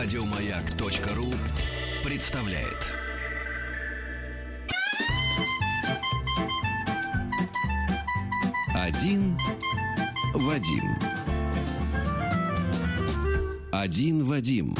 Радиомаяк.ру представляет. Один Вадим. Один Вадим.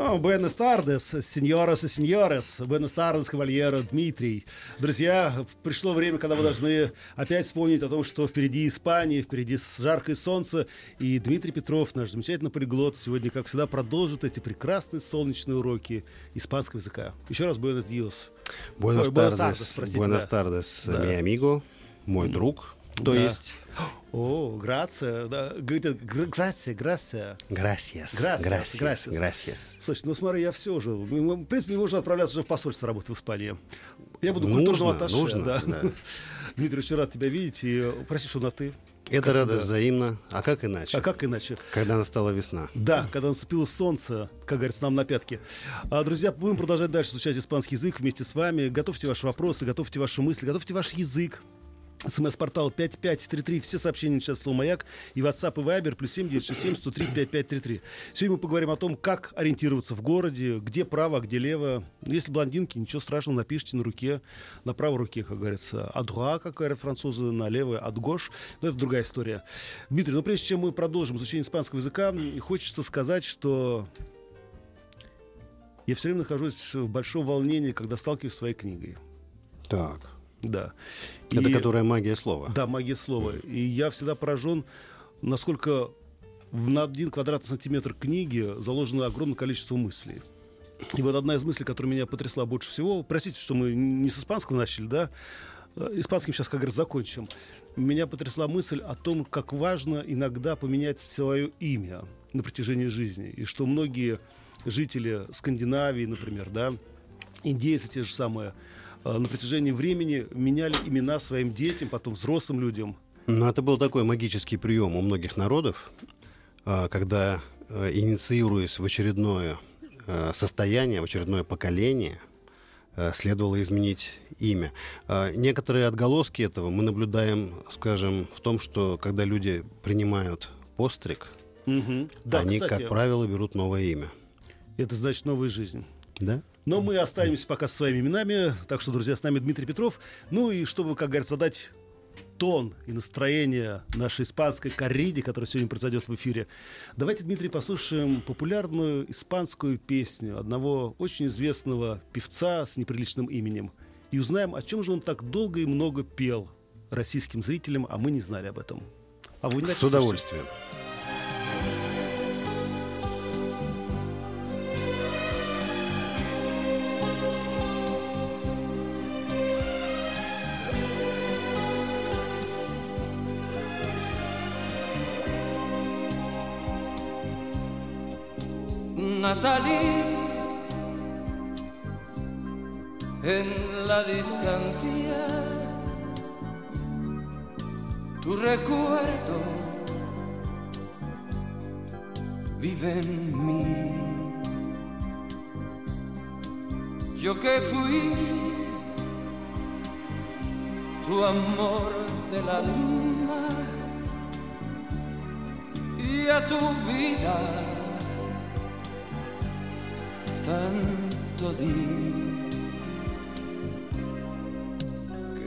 Буэнос тардес, сеньорес и сеньорес, Буэнос тардес, кавальеро Дмитрий. Друзья, пришло время, когда вы должны опять вспомнить о том, что впереди Испания, впереди жаркое солнце. И Дмитрий Петров, наш замечательный полиглот, сегодня, как всегда, продолжит эти прекрасные солнечные уроки испанского языка. Еще раз, Буэнос Диос. Buenas да. tardes, Да. mi amigo, мой друг, то Да. есть О, грация, да, говорит, гр- грация, грация. Gracias, gracias, gracias. gracias. Слушай, ну смотри, я все уже. Мы- В принципе, можно отправляться уже в посольство работать в Испании. Я буду Нужно, культурным атташе, нужно, да. да. Дмитрий, очень рад тебя видеть. И прости, что на ты. Это Как радость да. взаимно, а как иначе? А как иначе? Когда настала весна. Да, когда наступило солнце, как говорится, нам на пятки. А, друзья, будем продолжать дальше изучать испанский язык вместе с вами. Готовьте ваши вопросы, готовьте ваши мысли, готовьте ваш язык. СМС-портал 5533. Все сообщения сейчас слово «Маяк». И WhatsApp и Viber плюс 7967 103 5533. Сегодня мы поговорим о том, как ориентироваться в городе, где право, а где лево. Если блондинки, ничего страшного, напишите на руке, на правой руке, как говорится. Адуа, как говорят французы, на левой адгош. Но это другая история. Дмитрий, ну прежде чем мы продолжим изучение испанского языка, хочется сказать, что я все время нахожусь в большом волнении, когда сталкиваюсь с своей книгой. Так. Да. Это И- которая магия слова. Да, магия слова. И я всегда поражен, насколько в- на один квадратный сантиметр книги заложено огромное количество мыслей. И вот одна из мыслей, которая меня потрясла больше всего, простите, что мы не с испанского начали, да, Э, испанским сейчас, как говорится, закончим. Меня потрясла мысль о том, как важно иногда поменять свое имя на протяжении жизни. И что многие жители Скандинавии, например, да, индейцы те же самые, на протяжении времени меняли имена своим детям, потом взрослым людям. Но это был такой магический прием у многих народов, а, когда, э, инициируясь в очередное э, состояние, в очередное поколение, э, следовало изменить имя. Некоторые отголоски этого мы наблюдаем, скажем, в том, что когда люди принимают постриг, Да, они, кстати, как правило, берут новое имя. это значит новая жизнь. Да? Но мы останемся пока со своими именами. Так что, друзья, с нами Дмитрий Петров. Ну и чтобы, как говорится, задать тон и настроение нашей испанской корриде, которая сегодня произойдет в эфире. Давайте, Дмитрий, послушаем популярную испанскую песню одного очень известного певца с неприличным именем. И узнаем, о чем же он так долго и много пел российским зрителям, а мы не знали об этом. А вы не С удовольствием. Natalie,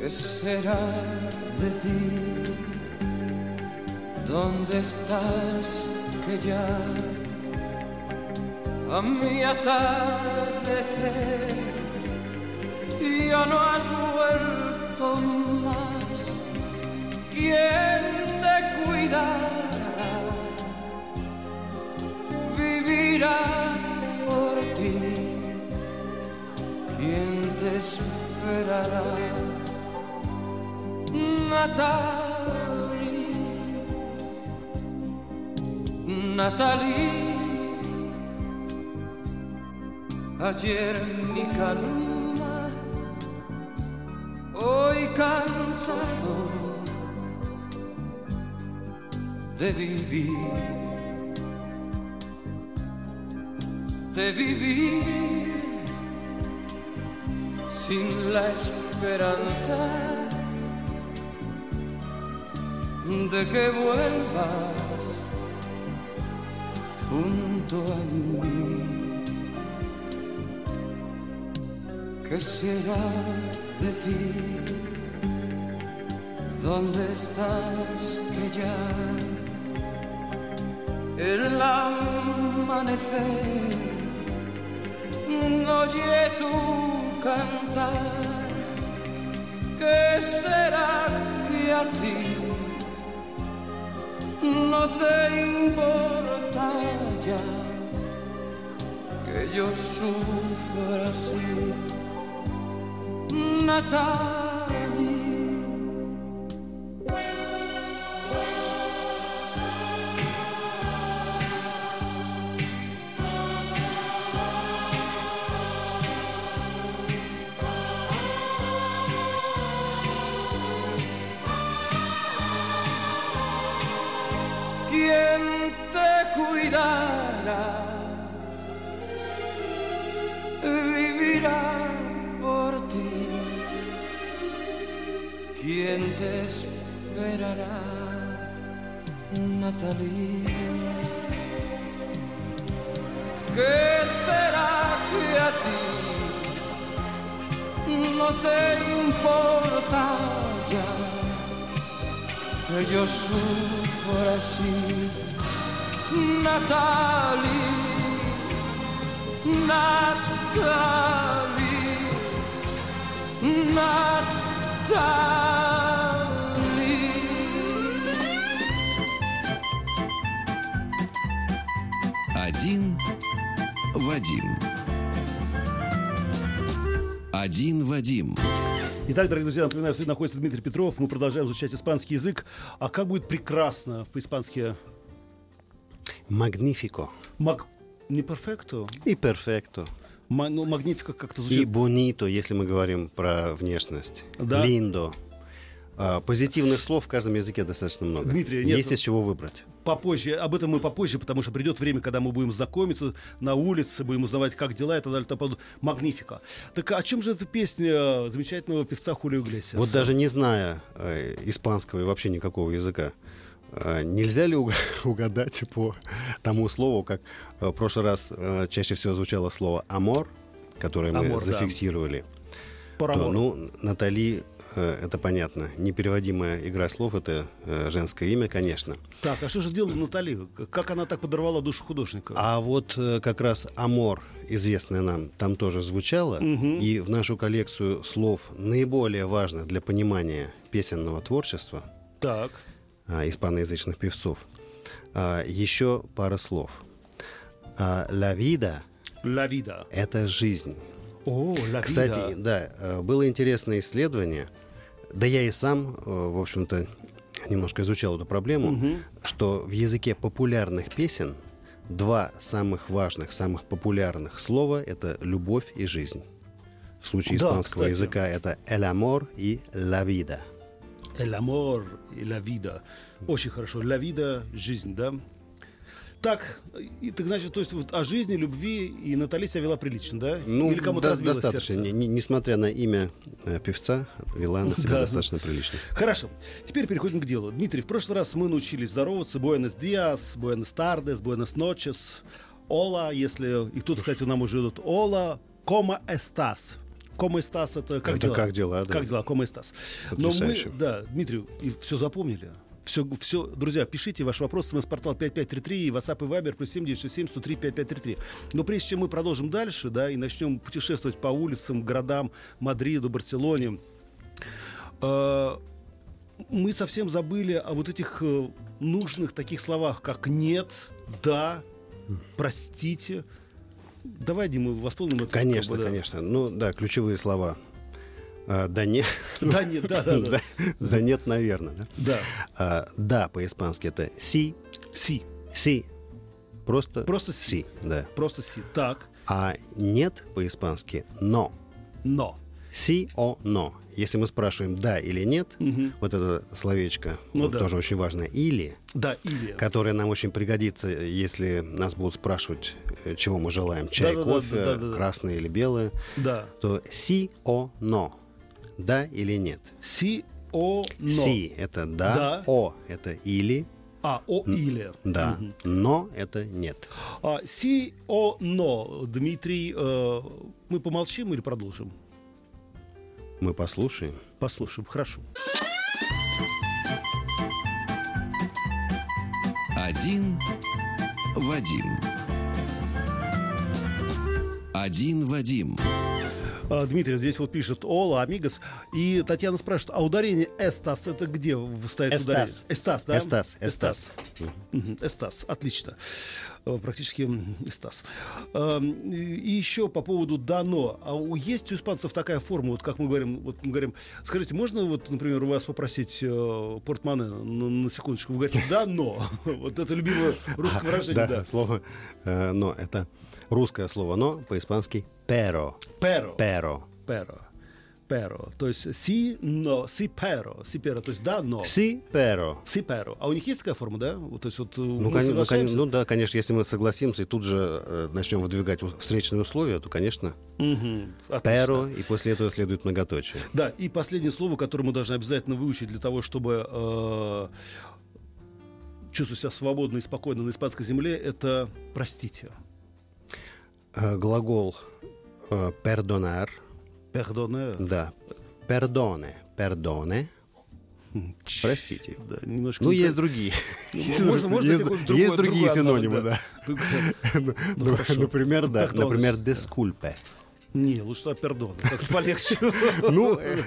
¿Qué será de ti? ¿Dónde estás que ya a mi atardecer ya no has vuelto más? ¿Quién te cuidará? Vivirá por ti. ¿Quién te esperará? Natalie, Natalie, ayer mi calma, hoy cansado de vivir, de vivir sin la esperanza de que vuelvas junto a mí. ¿Qué será de ti? ¿Dónde estás que ya el amanecer no oye tu cantar? ¿Qué será que a ti no te importa ya que yo sufra así? Natalie. Te esperará, Natalie? ¿Qué será que a ti no te importa ya? que yo sufro así, Natalie, Natalie, Natalie. Вадим. Один Вадим. Итак, дорогие друзья, напоминаю, что находится Дмитрий Петров. Мы продолжаем изучать испанский язык. А как будет прекрасно по-испански? Magnifico Маг... Не перфекто? и. Ма- Ну, магнифика как-то И звучит. bonito, если мы говорим про внешность. Да. Lindo. А, Позитивных слов в каждом языке достаточно много. Дмитрий, нет, Есть из чего выбрать. Попозже, об этом мы попозже, потому что придет время, когда мы будем знакомиться на улице, будем узнавать, как дела и так далее. и тому подобное. Магнифика. Так о чем же эта песня замечательного певца Хулио Иглесиаса? Вот даже не зная э, испанского и вообще никакого языка, э, нельзя ли уг- угадать по тому слову, как э, в прошлый раз э, чаще всего звучало слово «амор», которое мы Амор, да. зафиксировали, Пора то, ну, Натали, это понятно. Непереводимая игра слов — это э, женское имя, конечно. Так, а что же делала Натали? Как она так подорвала душу художника? А вот э, как раз «Амор», известное нам, там тоже звучало. И в нашу коллекцию слов, наиболее важных для понимания песенного творчества, Так. а, испаноязычных певцов, а, еще пара слов. А, «La vida» Ла вида. — это жизнь. О, ла Кстати, вида. да, э, было интересное исследование, да я и сам, э, в общем-то, немножко изучал эту проблему, что в языке популярных песен два самых важных, самых популярных слова — это «любовь» и «жизнь». В случае Да, испанского кстати. языка это «el amor» и «la vida». El amor и la vida. Очень хорошо. La vida — жизнь, да? Так, и, так значит, то есть вот о жизни, любви и Натали себя вела прилично, да? Ну, Или кому-то да- разбилось достаточно. сердце? Не- не- несмотря на имя э, певца, вела она себя Да. достаточно прилично. Хорошо. Теперь переходим к делу. Дмитрий, в прошлый раз мы научились здороваться. Буэнос диас, буэнос тардес, буэнос ночес. Ола, если... И тут, кстати, нам уже идут Ола, кома эстас. Кома эстас это как Это дела? как дела, да. Как дела, кома эстас. Но мы, Потрясающе. да, Дмитрий, все запомнили. Все, все, друзья, пишите ваш вопрос смс-портал 5533 и WhatsApp и Viber плюс 7967 103 5533. Но прежде чем мы продолжим дальше, да, и начнем путешествовать по улицам, городам, Мадриду, Барселоне, э, мы совсем забыли о вот этих э, нужных таких словах, как нет, да, простите. Давай, Дима, восполним это. Конечно, как бы, да. конечно. Ну да, ключевые слова. А, да нет. Да, нет, да, да, да. да, да нет, наверное. Да? Да. А, да, по-испански это си, Си. си. Просто, Просто си. си. Да. Просто си. Так. А нет по-испански но. Но. Си, о, но. Если мы спрашиваем да или нет, Мгм. вот это словечко Ну вот да. тоже очень важно. Или, Да, или. которое нам очень пригодится, если нас будут спрашивать, э, чего мы желаем. Чай, Да-да-да, кофе, да-да-да. красное или белое. Да. То си, о, но. Да или нет. Си, о, но. Си — это да, Да. о — это или, А, о или. Да. Но это нет. А, си, о, но. Дмитрий, э, мы помолчим или продолжим? Мы послушаем. Послушаем, хорошо. Один Вадим. Один Вадим. А, Дмитрий здесь вот пишет Ола, Амигос. И Татьяна спрашивает, а ударение эстас это где стоит Эстас. ударение? Эстас, да? Эстас, эстас. Эстас, отлично. Э, Практически эстас. Эм, И еще по поводу дано. А есть у испанцев такая форма, вот как мы говорим, вот мы говорим, скажите, можно вот, например, у вас попросить э, портмоне на, на секундочку? Вы говорите, да, но. Вот это любимое русское выражение, Да, да. слово э, «но». Это русское слово «но» по-испански «pero». Pero. «Pero». Pero. Pero. То есть си, но, си, pero. Си, pero. То есть да, но. «Si, pero». Си, pero. А у них есть такая форма, да? То есть вот э, Ну, мы кон- ну, кон- ну да, конечно, если мы согласимся и тут же э, начнем выдвигать встречные условия, то, конечно. «pero», и после этого следует многоточие. Да, и последнее слово, которое мы должны обязательно выучить для того, чтобы э, чувствовать себя свободно и спокойно на испанской земле, это простите. Э, Глагол э, «perdonar», Perdone. да, «perdone», «perdone», простите. Да, немножко Ну, не есть другие. Ну, Можно, можно есть, найти какой-то есть другие синонимы, да. Ну, хорошо. Например, да. Например, «disculpe». Не, лучше пердон. Как-то полегче. Ну, э,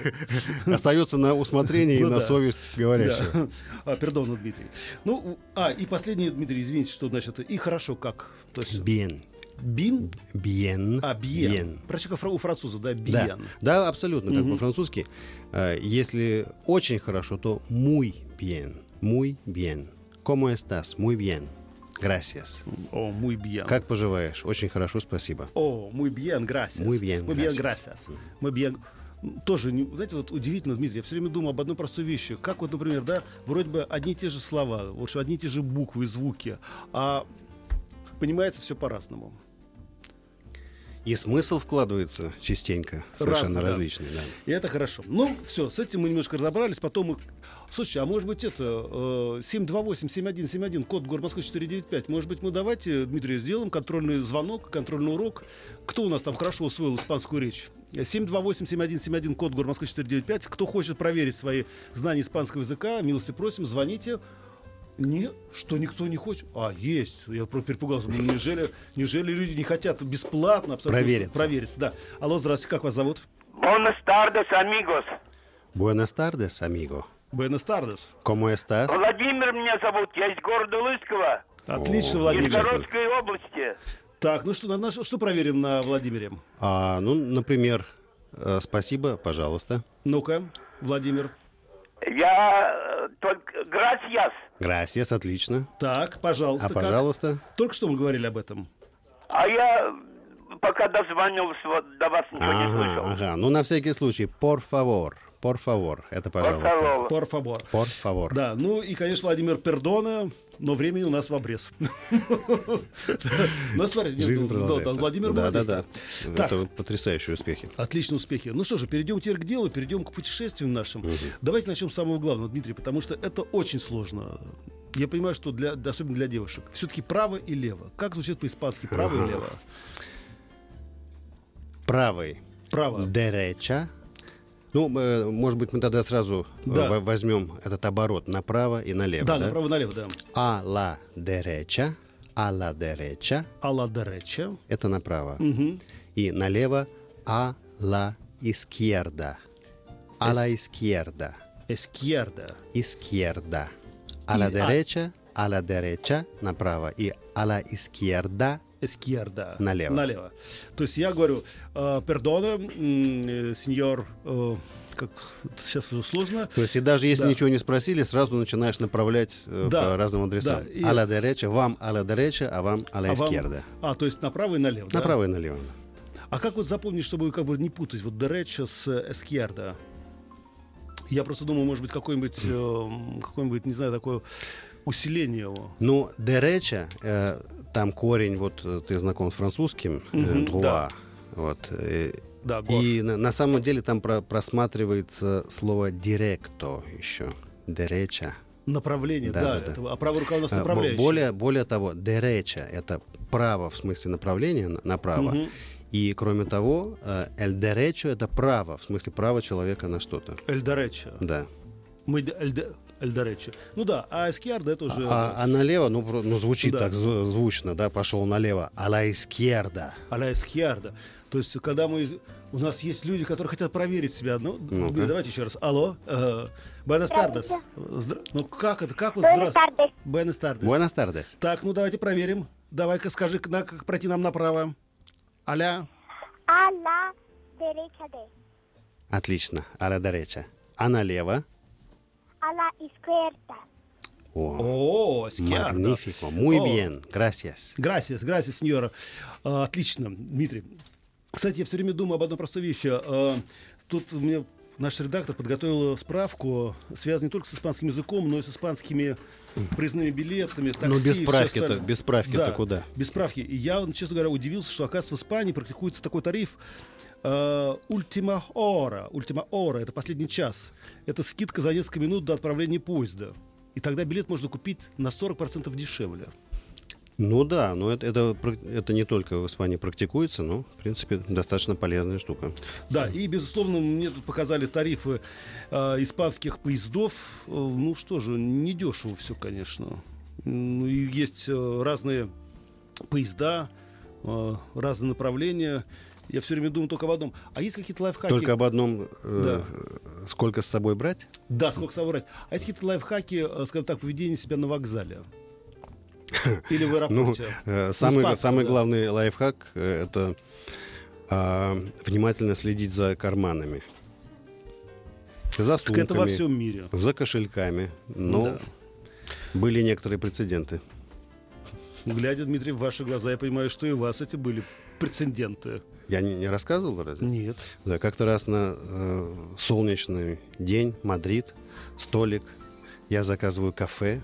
остается на усмотрение и Ну на совесть говорящего. А, пердон, Дмитрий. Ну, а, и последнее, Дмитрий, извините, что значит и хорошо как. Bien. Бин, Bien. а бьен. Прочи, как у французов, да, Да, бьен. да, абсолютно, как по-французски. Э, Если очень хорошо, то muy bien. Muy bien. ¿Cómo estás? Muy bien. Gracias. О, muy bien. Как поживаешь? Очень хорошо, спасибо. О, muy bien, gracias. Muy bien, Muy bien, gracias. Muy bien. Тоже, знаете, вот удивительно, Дмитрий, я все время думаю об одной простой вещи. Как вот, например, да, вроде бы одни и те же слова, вот одни и те же буквы и звуки, а понимается все по-разному. И смысл вкладывается частенько, Разный, совершенно да. различный. Да. И это хорошо. Ну, все, с этим мы немножко разобрались. Потом мы... Слушайте, а может быть это э, 728-7171, код город Москвы 495. Может быть мы давайте, Дмитрий, сделаем контрольный звонок, контрольный урок. Кто у нас там хорошо усвоил испанскую речь? 728-7171, код город Москвы 495. Кто хочет проверить свои знания испанского языка, милости просим, звоните. Не, что никто не хочет. А, есть. Я про- перепугался. Ну, неужели, неужели люди не хотят бесплатно абсолютно Провериться. провериться? Да. Алло, здравствуйте, как вас зовут? Buenas tardes, amigos. Buenas tardes, amigo. Буэнос Тардес. ¿Cómo estás? Владимир меня зовут, я из города Лысково, Отлично, О, из Владимир. Городской области. Так, ну что, на- что проверим на Владимире? А, ну, например, э, спасибо, пожалуйста. Ну-ка, Владимир. Я э, только... Gracias. Gracias, отлично. Так, пожалуйста. А, как? пожалуйста. Только что мы говорили об этом. А я пока дозвонился вот до вас ничего не Ага, слышал. ага. Ну, на всякий случай, por favor. Por favor. Это пожалуйста. Por favor. Por favor. Да, ну и, конечно, Владимир Пердона, но времени у нас в обрез. Ну, смотрите, нет, Жизнь ну, продолжается. Владимир да, да, да. Это потрясающие успехи. Отличные успехи. Ну что же, перейдем теперь к делу, перейдем к путешествиям нашим. Давайте начнем с самого главного, Дмитрий, потому что это очень сложно. Я понимаю, что для, особенно для девушек. Все-таки право и лево. Как звучит по-испански право и лево? Правый. Право. Derecha. Ну, э, может быть, мы тогда сразу э, Да. во- возьмем этот оборот направо и налево. Да, да? направо-налево, да. А la derecha. А la derecha. Ала дереча. Это направо. И налево а la izquierda. А la izquierda. Эскьерда. Izquierda. А la И- а- derecha. А la derecha направо. И а la izquierda Эскьерда. Налево. Налево. То есть я говорю, пердоне, м, э, сеньор, э, как сейчас уже сложно. То есть и даже если Да. ничего не спросили, сразу начинаешь направлять э, Да. по разным адресам. Да. И- А derecha, вам а la derecha, а вам а la А вам-. А, то есть направо и налево. да? Направо и налево. А как вот запомнить, чтобы как бы не путать вот дереча с э, эскьерда? Я просто думаю, может быть, какое-нибудь, э, какое-нибудь, не знаю, такое усиление его. Ну, derecha, э, там корень, вот э, ты знаком с французским, э, droit, да. вот. э, Да, гор. и на, на самом деле там про- просматривается слово directo еще. Derecha. Направление, Да, да. да, да. это- а правая рука у нас А, бо- направляющая. Более, более того, дереча — это право в смысле направления на- направо. Мгм. И кроме того, э, эль деречо — это право, в смысле право человека на что-то. Эльдоречо. Да. Мы де- эльде- Эльдоречо. Ну да, а эскиарда это уже... А, а налево, ну, ну звучит Да. так зв- звучно, да, пошел налево. А ла изкьерда. а-ля эскиарда. То есть, когда мы... У нас есть люди, которые хотят проверить себя. Ну, Ну-ка. давайте еще раз. Алло. Э. Здравствуйте. Здра- Ну, как это? Как вот. Buenas tardes. Buenas tardes. Так, ну давайте проверим. Давай-ка скажи, на, как пройти нам направо. Аля. La derecha de. Отлично. А ла дереча. А налево? La izquierda. О, магнифико. Muy bien. Gracias. Грасиас, грасиас, сеньора. А, отлично, Дмитрий. Кстати, я все время думаю об одной простой вещи. А, тут мне наш редактор подготовил справку, связанную не только с испанским языком, но и с испанскими проездными билетами, такси Ну, без справки-то- без справки-то Да, куда? Без справки. И я, честно говоря, удивился, что, оказывается, в Испании практикуется такой тариф Ультима Ора. Ультима Ора – это последний час. Это скидка за несколько минут до отправления поезда. И тогда билет можно купить на 40% дешевле. Ну да, но это, это, это не только в Испании практикуется, но, в принципе, достаточно полезная штука. Да, и, безусловно, мне тут показали тарифы э, испанских поездов. Э, ну что же, недешево все, конечно. Ну, и есть э, разные поезда, э, разные направления. Я все время думаю только об одном. А есть какие-то лайфхаки? Только об одном, э, сколько с собой брать? Да, сколько соврать. А есть какие-то лайфхаки, э, скажем так, поведения себя на вокзале? Или в Ну, аэропорте? э, самый, испанском, самый да. главный лайфхак э, это а, внимательно следить за карманами. За Так это во сумками, всем мире. за кошельками. Но Да. были некоторые прецеденты. Глядя, Дмитрий, в ваши глаза, я понимаю, что и у вас эти были прецеденты. Я не, не рассказывал разве? Нет. Да, как-то раз на э, солнечный день, Мадрид, столик, я заказываю кафе.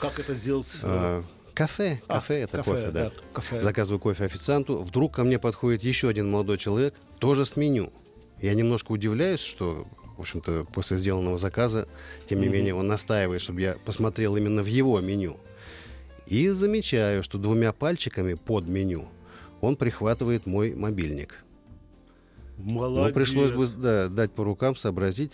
Как это сделать? э, кафе, А, кафе, это кофе, да. кафе. Заказываю кофе официанту. Вдруг ко мне подходит еще один молодой человек, тоже с меню. Я немножко удивляюсь, что, в общем-то, после сделанного заказа, тем не Мгм. менее, он настаивает, чтобы я посмотрел именно в его меню. И замечаю, что двумя пальчиками под меню он прихватывает мой мобильник. Молодец. Ну, пришлось бы да, дать по рукам, сообразить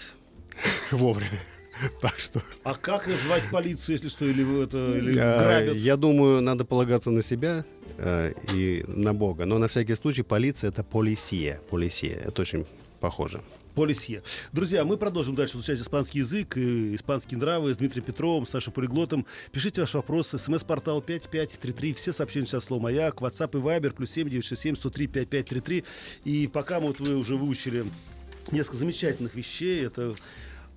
вовремя. Так что А как назвать полицию, если что, или вы это или а, грабят? я думаю, надо полагаться на себя э, и на Бога. Но на всякий случай полиция это полисия. Полисия. Это очень похоже. Полисье. Друзья, мы продолжим дальше изучать испанский язык испанские нравы с Дмитрием Петровым, Сашей Полиглотом. Пишите ваши вопросы. СМС-портал 5533. Все сообщения сейчас слово «Маяк». WhatsApp и Viber. Плюс 7967 103 5533. И пока мы, вот вы уже выучили несколько замечательных вещей. Это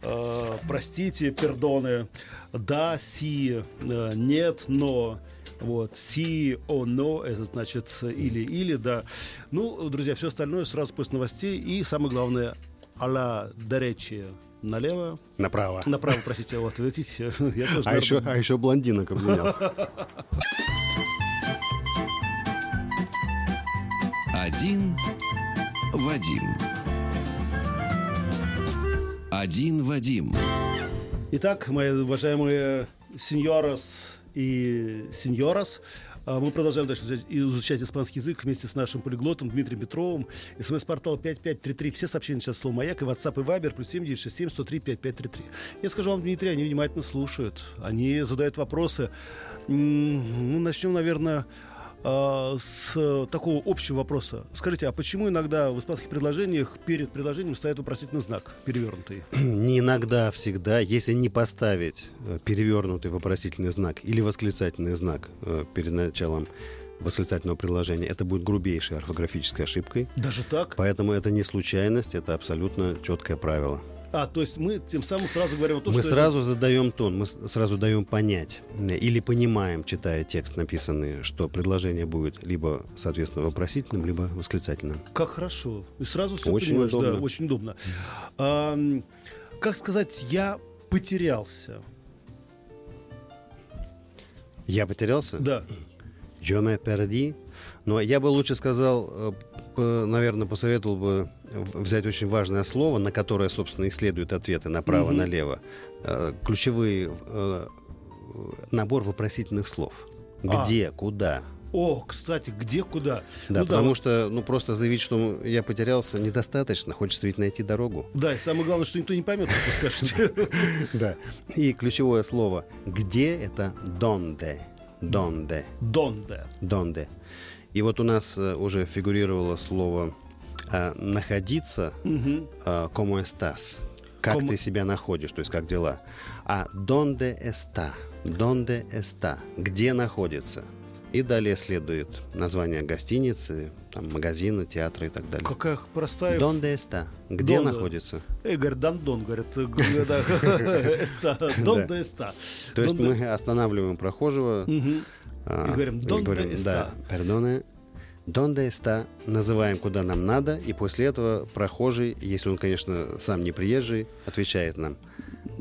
э, простите, пердоны, да, си, э, нет, но. Вот, си, о, но, это значит или, или, да. Ну, друзья, все остальное сразу после новостей. И самое главное, а-ля деречи налево, Направо. направо, простите, вот, видите, я тоже, А еще, наверное, а еще блондинок обвинял. Один Вадим. Один Вадим. Итак, мои уважаемые сеньорос и сеньорас, а, мы продолжаем дальше изучать, испанский язык вместе с нашим полиглотом Дмитрием Петровым. СМС-портал 5533. Все сообщения сейчас слово «Маяк» и WhatsApp и Viber плюс 7967 103 5533. Я скажу вам, Дмитрий, они внимательно слушают. Они задают вопросы. Ну, начнем, наверное, а, с такого общего вопроса. Скажите, а почему иногда в испанских предложениях перед предложением стоит вопросительный знак перевернутый? Не иногда, а всегда, если не поставить э, перевернутый вопросительный знак или восклицательный знак э, перед началом восклицательного предложения, это будет грубейшей орфографической ошибкой. Даже так? Поэтому это не случайность, это абсолютно четкое правило. А, то есть мы тем самым сразу говорим о том, мы что сразу задаем тон, мы сразу даем понять э, или понимаем, читая текст написанный, что предложение будет либо, соответственно, вопросительным, либо восклицательным. это как хорошо. И сразу все Очень понимаешь, удобно. да, очень удобно. А, как сказать, я потерялся. Я потерялся? Да. Me perdi. Но я бы лучше сказал, э, наверное, посоветовал бы взять очень важное слово, на которое, собственно, и следуют ответы направо-налево. Э, Ключевые э, набор вопросительных слов. А. Где, куда? О, кстати, где, куда? Да, Ну потому что, ну, просто заявить, что я потерялся, недостаточно. Хочется ведь найти дорогу. Да, и самое главное, что никто не поймет, что скажете. Да. И ключевое слово «где» — это «донде». «Донде». Донде. «Донде». И вот у нас э, уже фигурировало слово э, «находиться» Мгм. э, «como estás». Как Como- ты себя находишь, то есть как дела. А «donde está», «donde está», где находится. И далее следует название гостиницы, там, магазина, театра и так далее. Какая простая... «Donde está», где Donde. находится. Говорят, Дандон, говорят. э, эста, Донде эста. То есть Донде- мы останавливаем прохожего а, И говорим, «Donde говорим, está?» Да, пердоне. Donde está? Называем, куда нам надо, и после этого прохожий, если он, конечно, сам не приезжий, отвечает нам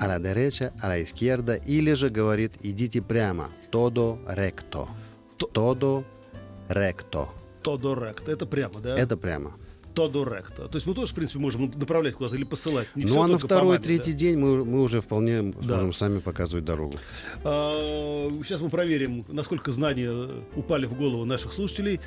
а la derecha, а la izquierda, или же говорит, идите прямо, todo recto. Todo recto. Тодо ректо. Это прямо, да? Это прямо. Тодо ректо. То есть мы тоже, в принципе, можем направлять куда-то или посылать. Не ну а на второй, маме, третий день мы, мы уже вполне Да. сможем сами показывать дорогу. А, Сейчас мы проверим, насколько знания упали в голову наших слушателей.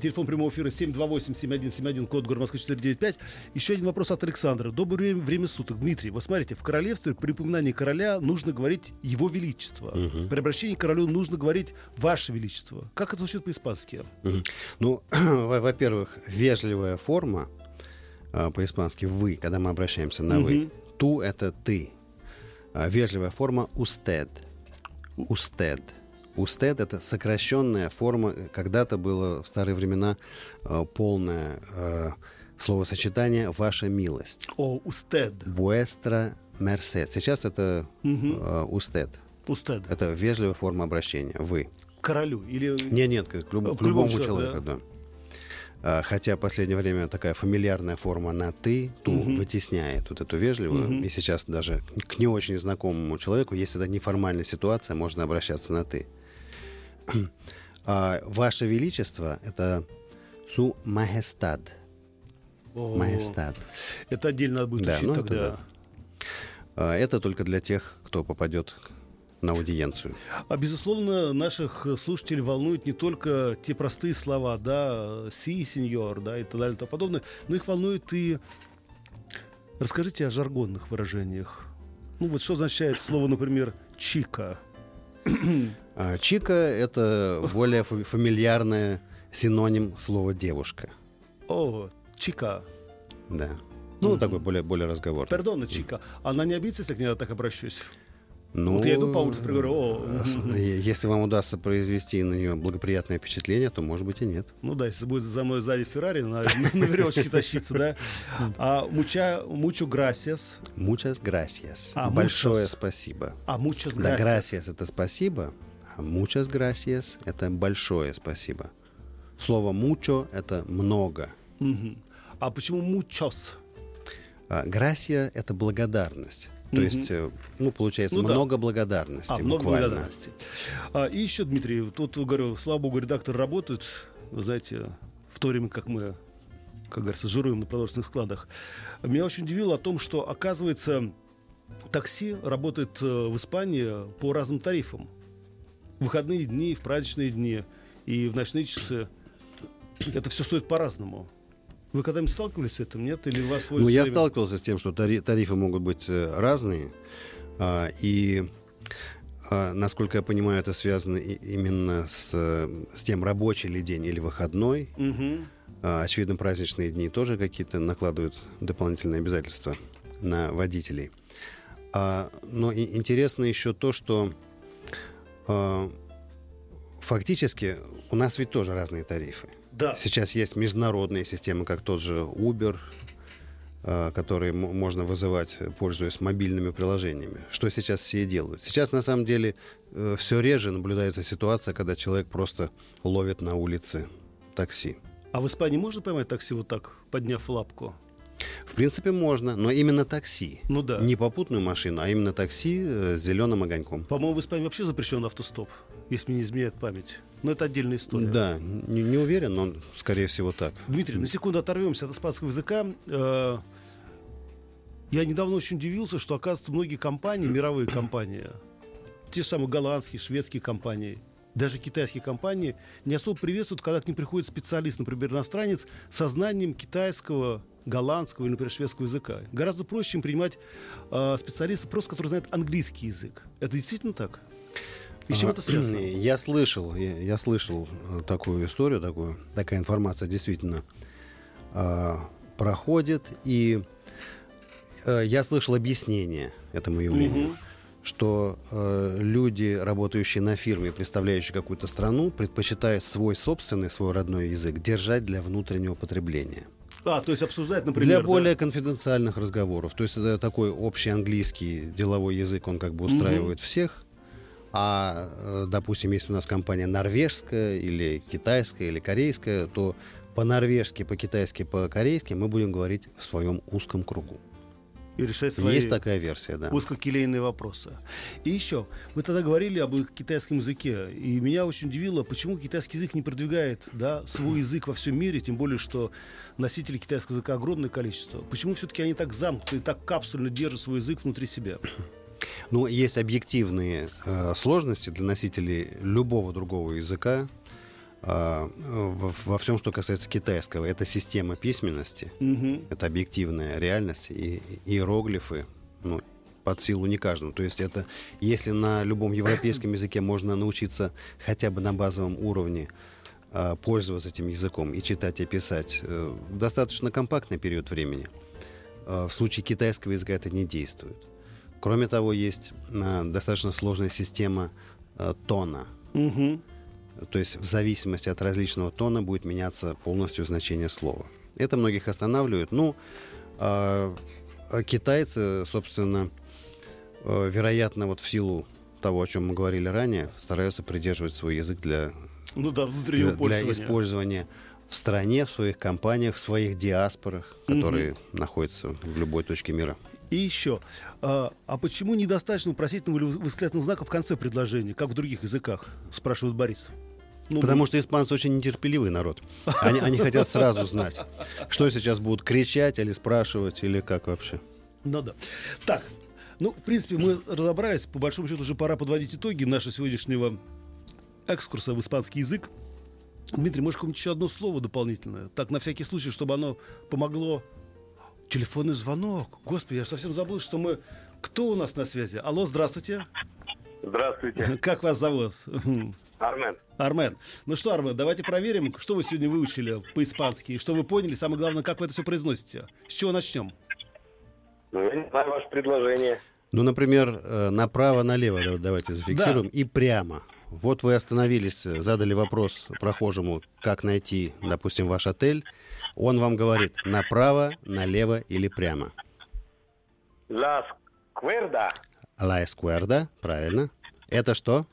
Телефон прямого эфира 728-7171, код города Москвы 495. Еще один вопрос от Александра. Доброе время, время суток. Дмитрий, вот смотрите, в королевстве при упоминании короля нужно говорить «Его Величество». При обращении к королю нужно говорить «Ваше Величество». Как это звучит по-испански? Мгм. Ну, во- во-первых, вежливая форма а, по-испански «вы», когда мы обращаемся на «вы». Мгм. «Ту» — это «ты». А, Вежливая форма «usted». «Usted». «Usted» — это сокращенная форма. Когда-то было в старые времена а, полное а, словосочетание «ваша милость». О, устед. «Vuestra merced». Сейчас это а, «usted». Устед. Это вежливая форма обращения «вы». Королю. Или... Нет, нет, к, люб- К к любому любому человеку, да. А, Хотя в последнее время такая фамильярная форма на ты, ту вытесняет вот эту вежливую. И сейчас даже к не очень знакомому человеку, если это неформальная ситуация, можно обращаться на ты. А Ваше Величество это су. О, Majestad. Это отдельно будет Да, ну это тогда. да. А Это только для тех, кто попадет на аудиенцию. А безусловно, наших слушателей волнуют не только те простые слова, да, си, сеньор, да, и так далее и тому подобное, но их волнует и... Расскажите о жаргонных выражениях. Ну вот что означает слово, например, чика? А Чика — это более фа- фамильярное синоним слова «девушка». О, чика. Да. Ну, такой более, более разговорный. Пердона, чика. Она не обидится, если к ней так обращусь? Ну, Вот я иду по улице, говорю, о, э, Если вам удастся произвести на нее благоприятное впечатление, то, может быть, и нет. Ну да, если будет за мной сзади Феррари на, на веревочке тащиться, да. А муча, мучу грасиас. Muchas gracias. А, Большое спасибо. А мучас Да, грасиас. это спасибо, muchas gracias — это большое спасибо. Слово mucho — это много. Мгм. А почему мучос? А Gracia — это благодарность. То Мгм. есть, э, ну, получается, Ну да. много благодарности. А, много буквально. благодарности. А, и еще, Дмитрий, тут, говорю, слава богу, редактор работает, вы знаете, в то время, как мы, как говорится, жируем на продовольственных складах. Меня очень удивило о том, что, оказывается, такси работает э, в Испании по разным тарифам. В выходные дни, в праздничные дни и в ночные часы. Это все стоит по-разному. Вы когда-нибудь сталкивались с этим, нет? Или у вас свой Ну, я совет? сталкивался с тем, что тари- тарифы могут быть э, разные. а, и, а, насколько я понимаю, это связано и- именно с, с тем, рабочий ли день или выходной. Мгм. А, очевидно, праздничные дни тоже какие-то накладывают дополнительные обязательства на водителей. А, но и- интересно еще то, что фактически у нас ведь тоже разные тарифы. Да. Сейчас есть международные системы, как тот же Uber, а, которые можно вызывать, э, пользуясь мобильными приложениями. Что сейчас все делают. Сейчас, на самом деле, все реже наблюдается ситуация, когда человек просто ловит на улице такси. А в Испании можно поймать такси вот так, подняв лапку? В принципе, можно, но именно такси. Ну да. Не попутную машину, а именно такси э, с зеленым огоньком. По-моему, в Испании вообще запрещен автостоп, если мне не изменяет память. Но это отдельная история. Да, не, не уверен, но скорее всего так. Дмитрий, на секунду оторвемся от испанского языка. Э, Я недавно очень удивился, что, оказывается, многие компании, мировые компании, те же самые голландские, шведские компании, даже китайские компании, не особо приветствуют, когда к ним приходит специалист, например, иностранец, со знанием китайского, голландского или, например, шведского языка. Гораздо проще, чем принимать э, специалиста, просто который знает английский язык. Это действительно так? И с чем это связано? Я слышал, я, я слышал э, такую историю, такую, такая информация действительно а, проходит, и э, я слышал объяснение этому явлению, что э, люди, работающие на фирме, представляющие какую-то страну, предпочитают свой собственный, свой родной язык держать для внутреннего потребления. А, то есть обсуждать, например... Для да. более конфиденциальных разговоров. То есть это такой общий английский деловой язык, он как бы устраивает всех. А, э, допустим, если у нас компания норвежская или китайская или корейская, то по-норвежски, по-китайски, по-корейски мы будем говорить в своем узком кругу. И решать свои... Есть такая версия, да. узкокилейные вопросы. И еще, вы тогда говорили об китайском языке, и меня очень удивило, почему китайский язык не продвигает да, свой язык во всем мире, тем более, что носителей китайского языка огромное количество. Почему все-таки они так замкнуты, так капсульно держат свой язык внутри себя? Ну, есть объективные э, сложности для носителей любого другого языка. Э, во, всем, что касается китайского, это система письменности. Мгм. Это объективная реальность. И иероглифы ну, под силу не каждому. То есть это, если на любом европейском языке можно научиться хотя бы на базовом уровне а, пользоваться этим языком и читать и писать э, достаточно компактный период времени, а, в случае китайского языка это не действует. Кроме того, есть а, достаточно сложная система а, тона. Мгм. То есть в зависимости от различного тона будет меняться полностью значение слова. Это многих останавливает. Ну, а, а китайцы, собственно, э, вероятно, вот в силу того, о чем мы говорили ранее, стараются придерживать свой язык для, Ну да, для, для пользования. использования в стране, в своих компаниях, в своих диаспорах, которые находятся в любой точке мира. И еще, а, а почему недостаточно вопросительного или восклицательного знака в конце предложения, как в других языках, спрашивает Борис. Ну, Потому что испанцы очень нетерпеливый народ. Они, они хотят сразу знать, что сейчас будут кричать или спрашивать, или как вообще. Ну да. Так, ну, в принципе, мы разобрались. По большому счету, уже пора подводить итоги нашего сегодняшнего экскурса в испанский язык. Дмитрий, может, какое-нибудь еще одно слово дополнительное? Так, на всякий случай, чтобы оно помогло. Телефонный звонок. Господи, я же совсем забыл, что мы... Кто у нас на связи? Алло, здравствуйте. Здравствуйте, Как вас зовут? Армен. Армен. Ну что, Армен, давайте проверим, что вы сегодня выучили по-испански, и что вы поняли, самое главное, как вы это все произносите. С чего начнем? Ну, я не знаю ваше предложение. Ну, например, э, направо-налево да- давайте зафиксируем и прямо. Вот вы остановились, задали вопрос прохожему, как найти, допустим, ваш отель. Он вам говорит направо, налево или прямо. La cuerda. La escuerda, правильно. Это что?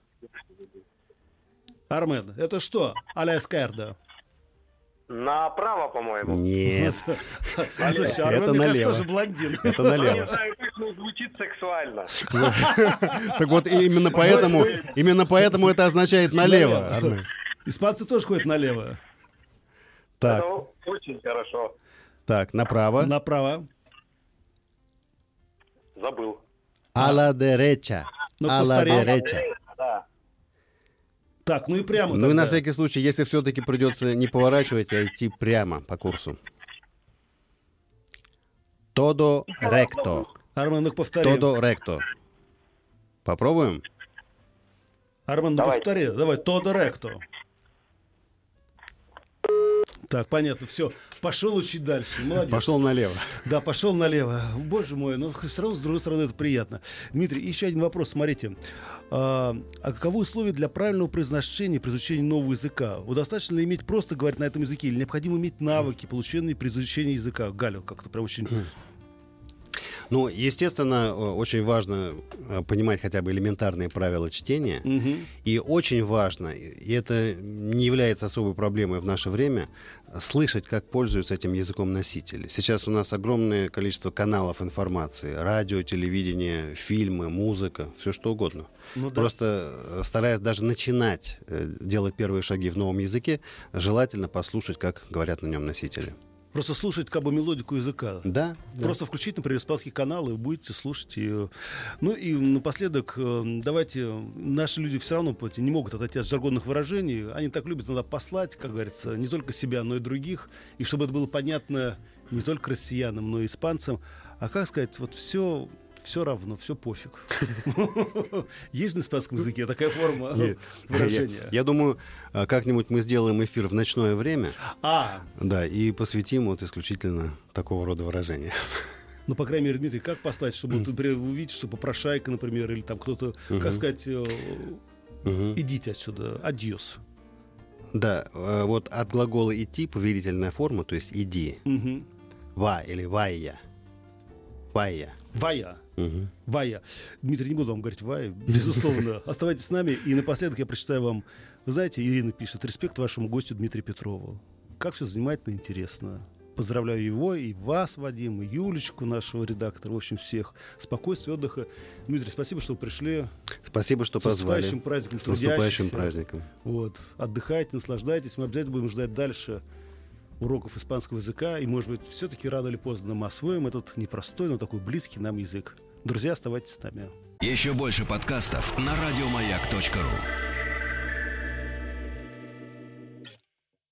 Армен, это что? Аля эскерда. Направо, по-моему. Нет, Слушай, Армен, Это мне кажется, налево. тоже блондин. это Я не налево. знаю, как ну, звучит сексуально. Так вот, именно поэтому, именно поэтому это означает налево. Армен. Испанцы тоже ходят налево. Так, Это очень хорошо. так, направо. Направо. Забыл. А la derecha. Ну, А la derecha. Да. Так, ну и прямо Ну и на тогда. всякий случай, если все-таки придется не поворачивать, а идти прямо по курсу. Todo recto. Армен, ну повтори. Todo recto. Попробуем? Армен, ну повтори. Давай, todo recto. Так, понятно, все. Пошел учить дальше. Молодец. Пошел налево. Да, пошел налево. Боже мой, ну все равно, с другой стороны, это приятно. Дмитрий, еще один вопрос. Смотрите. А, а каковы условия для правильного произношения при изучении нового языка? Вот достаточно ли иметь просто говорить на этом языке? Или необходимо иметь навыки, полученные при изучении языка? Галя, как-то прям очень... Ну, естественно, э, очень важно э, понимать хотя бы элементарные правила чтения. Мгм. И очень важно, и это не является особой проблемой в наше время, слышать, как пользуются этим языком носители. Сейчас у нас огромное количество каналов информации. Радио, телевидение, фильмы, музыка, все что угодно. Ну да. Просто э, стараясь даже начинать делать первые шаги в новом языке, желательно послушать, как говорят на нем носители. Просто слушать как бы мелодику языка. Да, да. Просто включить, например, испанский канал, и будете слушать. И, ну и напоследок, э, давайте, наши люди все равно не могут отойти от жаргонных выражений. Они так любят иногда послать, как говорится, не только себя, но и других. И чтобы это было понятно не только россиянам, но и испанцам. А как сказать, вот все все равно, все пофиг. Есть на испанском языке такая форма выражения? Я, думаю, а, как-нибудь мы сделаем эфир в ночное время, А, да, и посвятим вот исключительно такого рода выражения. Ну, по крайней мере, Дмитрий, как поставить, чтобы, например, увидите, что попрошайка, например, или там кто-то, как сказать, э, идите отсюда, адьос. Да, э, вот от глагола идти повелительная форма, то есть иди, ва или вая, вая. Вая. Мгм. Вая. Дмитрий, не буду вам говорить Вая, безусловно. Оставайтесь с нами. И напоследок я прочитаю вам. Вы знаете, Ирина пишет. Респект вашему гостю Дмитрию Петрову. Как все занимательно и интересно. Поздравляю его, и вас, Вадим, и Юлечку, нашего редактора, в общем, всех. Спокойствия, отдыха. Дмитрий, спасибо, что вы пришли. Спасибо, что С позвали. наступающим праздником С наступающим праздником. Вот. Отдыхайте, наслаждайтесь. Мы обязательно будем ждать дальше уроков испанского языка. И, может быть, все-таки рано или поздно мы освоим этот непростой, но такой близкий нам язык. Друзья, оставайтесь с нами. Еще больше подкастов на радиомаяк.ру.